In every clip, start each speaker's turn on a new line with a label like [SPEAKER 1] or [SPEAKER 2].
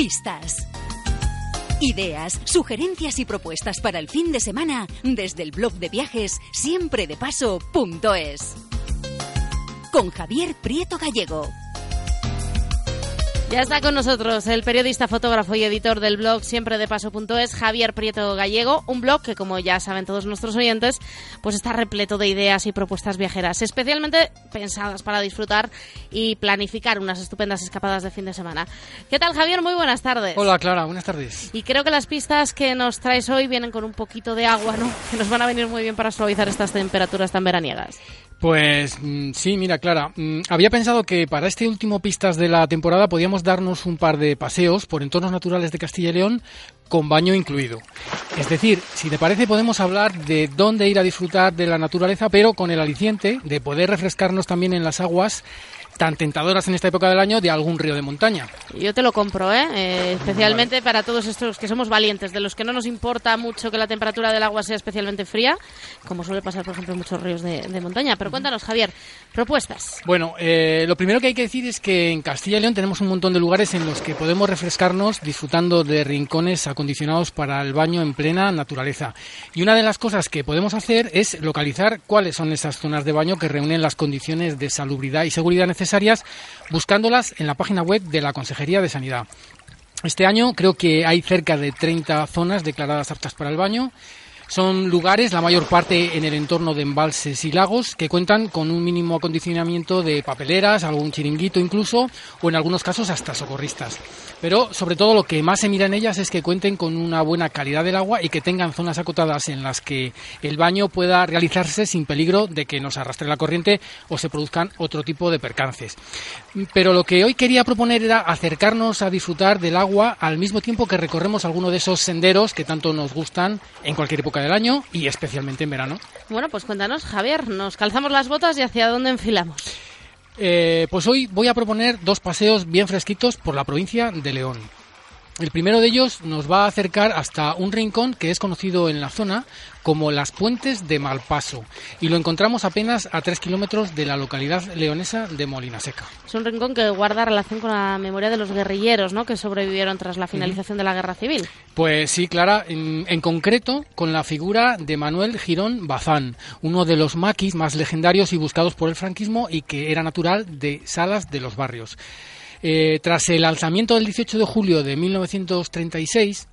[SPEAKER 1] Pistas. Ideas, sugerencias y propuestas para el fin de semana desde el blog de viajes siempredepaso.es. Con Javier Prieto Gallego.
[SPEAKER 2] Ya está con nosotros el periodista, fotógrafo y editor del blog siempre de paso.es, Javier Prieto Gallego, un blog que como ya saben todos nuestros oyentes, pues está repleto de ideas y propuestas viajeras, especialmente pensadas para disfrutar y planificar unas estupendas escapadas de fin de semana. ¿Qué tal Javier? Muy buenas tardes.
[SPEAKER 3] Hola Clara, buenas tardes.
[SPEAKER 2] Y creo que las pistas que nos traes hoy vienen con un poquito de agua, ¿no? Que nos van a venir muy bien para suavizar estas temperaturas tan veraniegas.
[SPEAKER 3] Pues mm, sí, mira, Clara, mm, había pensado que para este último pistas de la temporada podíamos darnos un par de paseos por entornos naturales de Castilla y León con baño incluido. Es decir, si te parece podemos hablar de dónde ir a disfrutar de la naturaleza, pero con el aliciente de poder refrescarnos también en las aguas tan tentadoras en esta época del año de algún río de montaña.
[SPEAKER 2] Yo te lo compro, ¿eh? eh especialmente para todos estos que somos valientes, de los que no nos importa mucho que la temperatura del agua sea especialmente fría, como suele pasar, por ejemplo, en muchos ríos de, montaña. Pero cuéntanos, Javier, propuestas.
[SPEAKER 3] Bueno, eh, lo primero que hay que decir es que en Castilla y León tenemos un montón de lugares en los que podemos refrescarnos disfrutando de rincones acondicionados para el baño en plena naturaleza. Y una de las cosas que podemos hacer es localizar cuáles son esas zonas de baño que reúnen las condiciones de salubridad y seguridad necesarias buscándolas en la página web de la Consejería de Sanidad. Este año creo que hay cerca de 30 zonas declaradas aptas para el baño son lugares, la mayor parte en el entorno de embalses y lagos, que cuentan con un mínimo acondicionamiento de papeleras, algún chiringuito incluso, o en algunos casos hasta socorristas. Pero sobre todo lo que más se mira en ellas es que cuenten con una buena calidad del agua y que tengan zonas acotadas en las que el baño pueda realizarse sin peligro de que nos arrastre la corriente o se produzcan otro tipo de percances. Pero lo que hoy quería proponer era acercarnos a disfrutar del agua al mismo tiempo que recorremos alguno de esos senderos que tanto nos gustan en cualquier época del año y especialmente en verano.
[SPEAKER 2] Bueno, pues cuéntanos, Javier, nos calzamos las botas y hacia dónde enfilamos.
[SPEAKER 3] Eh, pues hoy voy a proponer dos paseos bien fresquitos por la provincia de León. El primero de ellos nos va a acercar hasta un rincón que es conocido en la zona como las Puentes de Malpaso y lo encontramos apenas a tres kilómetros de la localidad leonesa de Molina Seca.
[SPEAKER 2] Es un rincón que guarda relación con la memoria de los guerrilleros ¿no? que sobrevivieron tras la finalización de la Guerra Civil.
[SPEAKER 3] Pues sí, Clara, en, en, concreto con la figura de Manuel Girón Bazán, uno de los maquis más legendarios y buscados por el franquismo y que era natural de Salas de los Barrios. Eh, tras el alzamiento del 18 de julio de 1936,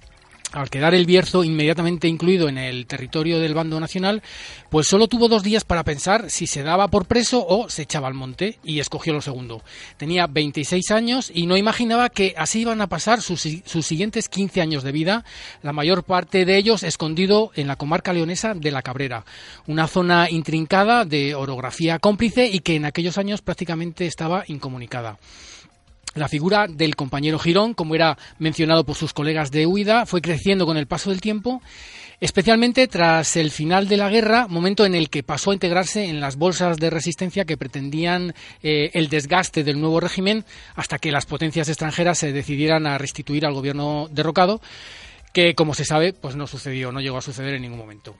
[SPEAKER 3] al quedar el Bierzo inmediatamente incluido en el territorio del bando nacional, pues solo tuvo dos días para pensar si se daba por preso o se echaba al monte y escogió lo segundo. Tenía 26 años y no imaginaba que así iban a pasar sus, sus siguientes 15 años de vida, la mayor parte de ellos escondido en la comarca leonesa de La Cabrera, una zona intrincada de orografía cómplice y que en aquellos años prácticamente estaba incomunicada. La figura del compañero Girón, como era mencionado por sus colegas de huida, fue creciendo con el paso del tiempo, especialmente tras el final de la guerra, momento en el que pasó a integrarse en las bolsas de resistencia que pretendían eh, el desgaste del nuevo régimen hasta que las potencias extranjeras se decidieran a restituir al gobierno derrocado, que como se sabe, pues no sucedió, no llegó a suceder en ningún momento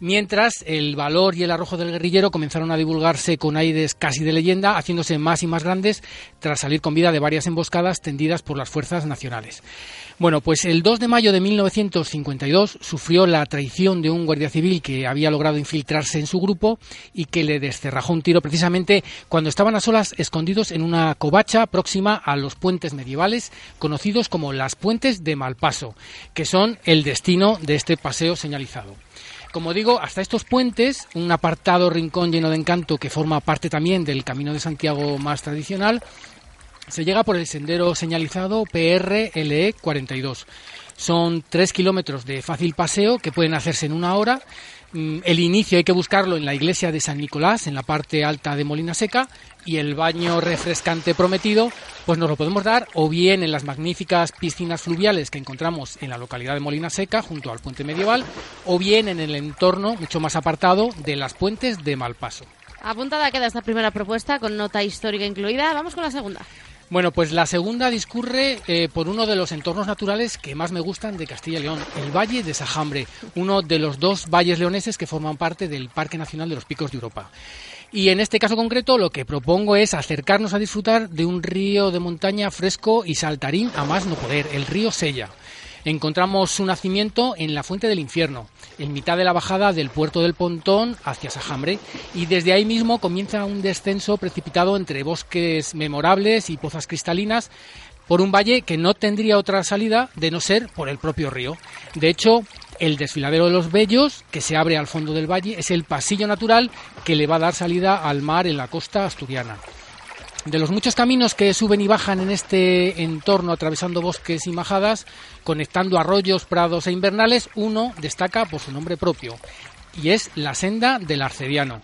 [SPEAKER 3] mientras el valor y el arrojo del guerrillero comenzaron a divulgarse con aires casi de leyenda, haciéndose más y más grandes tras salir con vida de varias emboscadas tendidas por las fuerzas nacionales. Bueno, pues el 2 de mayo de 1952 sufrió la traición de un guardia civil que había logrado infiltrarse en su grupo y que le descerrajó un tiro precisamente cuando estaban a solas escondidos en una covacha próxima a los puentes medievales conocidos como las puentes de Malpaso, que son el destino de este paseo señalizado. Como digo, hasta estos puentes, un apartado rincón lleno de encanto que forma parte también del Camino de Santiago más tradicional, se llega por el sendero señalizado PRLE 42. Son tres kilómetros de fácil paseo que pueden hacerse en una hora Mm, el inicio hay que buscarlo en la iglesia de San Nicolás, en la parte alta de Molina Seca, y el baño refrescante prometido, pues nos lo podemos dar o bien en las magníficas piscinas fluviales que encontramos en la localidad de Molina Seca, junto al puente medieval, o bien en el entorno mucho más apartado de las puentes de Malpaso.
[SPEAKER 2] Apuntada queda esta primera propuesta con nota histórica incluida. Vamos con la segunda.
[SPEAKER 3] Bueno, pues la segunda discurre eh, por uno de los entornos naturales que más me gustan de Castilla y León, el Valle de Sajambre, uno de los dos valles leoneses que forman parte del Parque Nacional de los Picos de Europa. Y en este caso concreto lo que propongo es acercarnos a disfrutar de un río de montaña fresco y saltarín a más no poder, el río Sella encontramos su nacimiento en la Fuente del Infierno, en mitad de la bajada del puerto del Pontón hacia Sajambre, y desde ahí mismo comienza un descenso precipitado entre bosques memorables y pozas cristalinas por un valle que no tendría otra salida de no ser por el propio río. De hecho, el desfiladero de los Bellos, que se abre al fondo del valle, es el pasillo natural que le va a dar salida al mar en la costa asturiana. De los muchos caminos que suben y bajan en este entorno, atravesando bosques y majadas, conectando arroyos, prados e invernales, uno destaca por su nombre propio, y es la senda del Arcediano.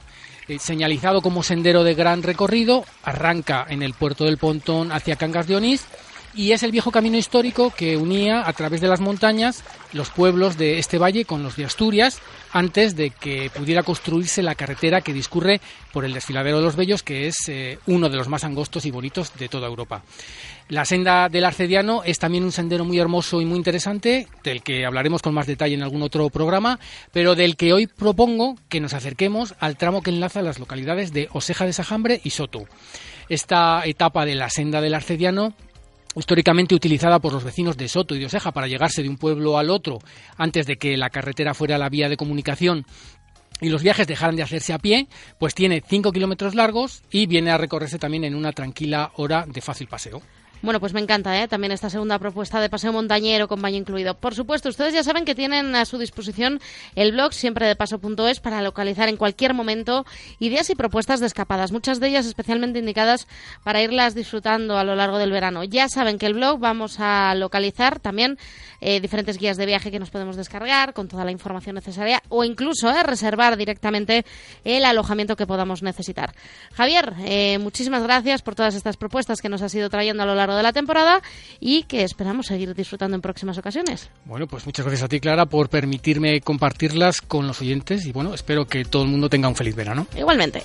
[SPEAKER 3] Eh, señalizado como sendero de gran recorrido, arranca en el puerto del Pontón hacia Cangas de Onís y es el viejo camino histórico que unía a través de las montañas los pueblos de este valle con los de Asturias antes de que pudiera construirse la carretera que discurre por el desfiladero de los Bellos, que es eh, uno de los más angostos y bonitos de toda Europa. La senda del Arcediano es también un sendero muy hermoso y muy interesante, del que hablaremos con más detalle en algún otro programa, pero del que hoy propongo que nos acerquemos al tramo que enlaza las localidades de Oseja de Sajambre y Soto. Esta etapa de la senda del Arcediano históricamente utilizada por los vecinos de Soto y de Oseja para llegarse de un pueblo al otro antes de que la carretera fuera la vía de comunicación y los viajes dejaran de hacerse a pie, pues tiene 5 kilómetros largos y viene a recorrerse también en una tranquila hora de fácil paseo.
[SPEAKER 2] Bueno, pues me encanta ¿eh? también esta segunda propuesta de paseo montañero con baño incluido. Por supuesto, ustedes ya saben que tienen a su disposición el blog siempre de paso.es para localizar en cualquier momento ideas y propuestas de escapadas, muchas de ellas especialmente indicadas para irlas disfrutando a lo largo del verano. Ya saben que el blog vamos a localizar también eh, diferentes guías de viaje que nos podemos descargar con toda la información necesaria o incluso eh, reservar directamente el alojamiento que podamos necesitar. Javier, eh, muchísimas gracias por todas estas propuestas que nos has ido trayendo a lo largo de la temporada y que esperamos seguir disfrutando en próximas ocasiones.
[SPEAKER 3] Bueno, pues muchas gracias a ti, Clara, por permitirme compartirlas con los oyentes y bueno, espero que todo el mundo tenga un feliz verano.
[SPEAKER 2] Igualmente.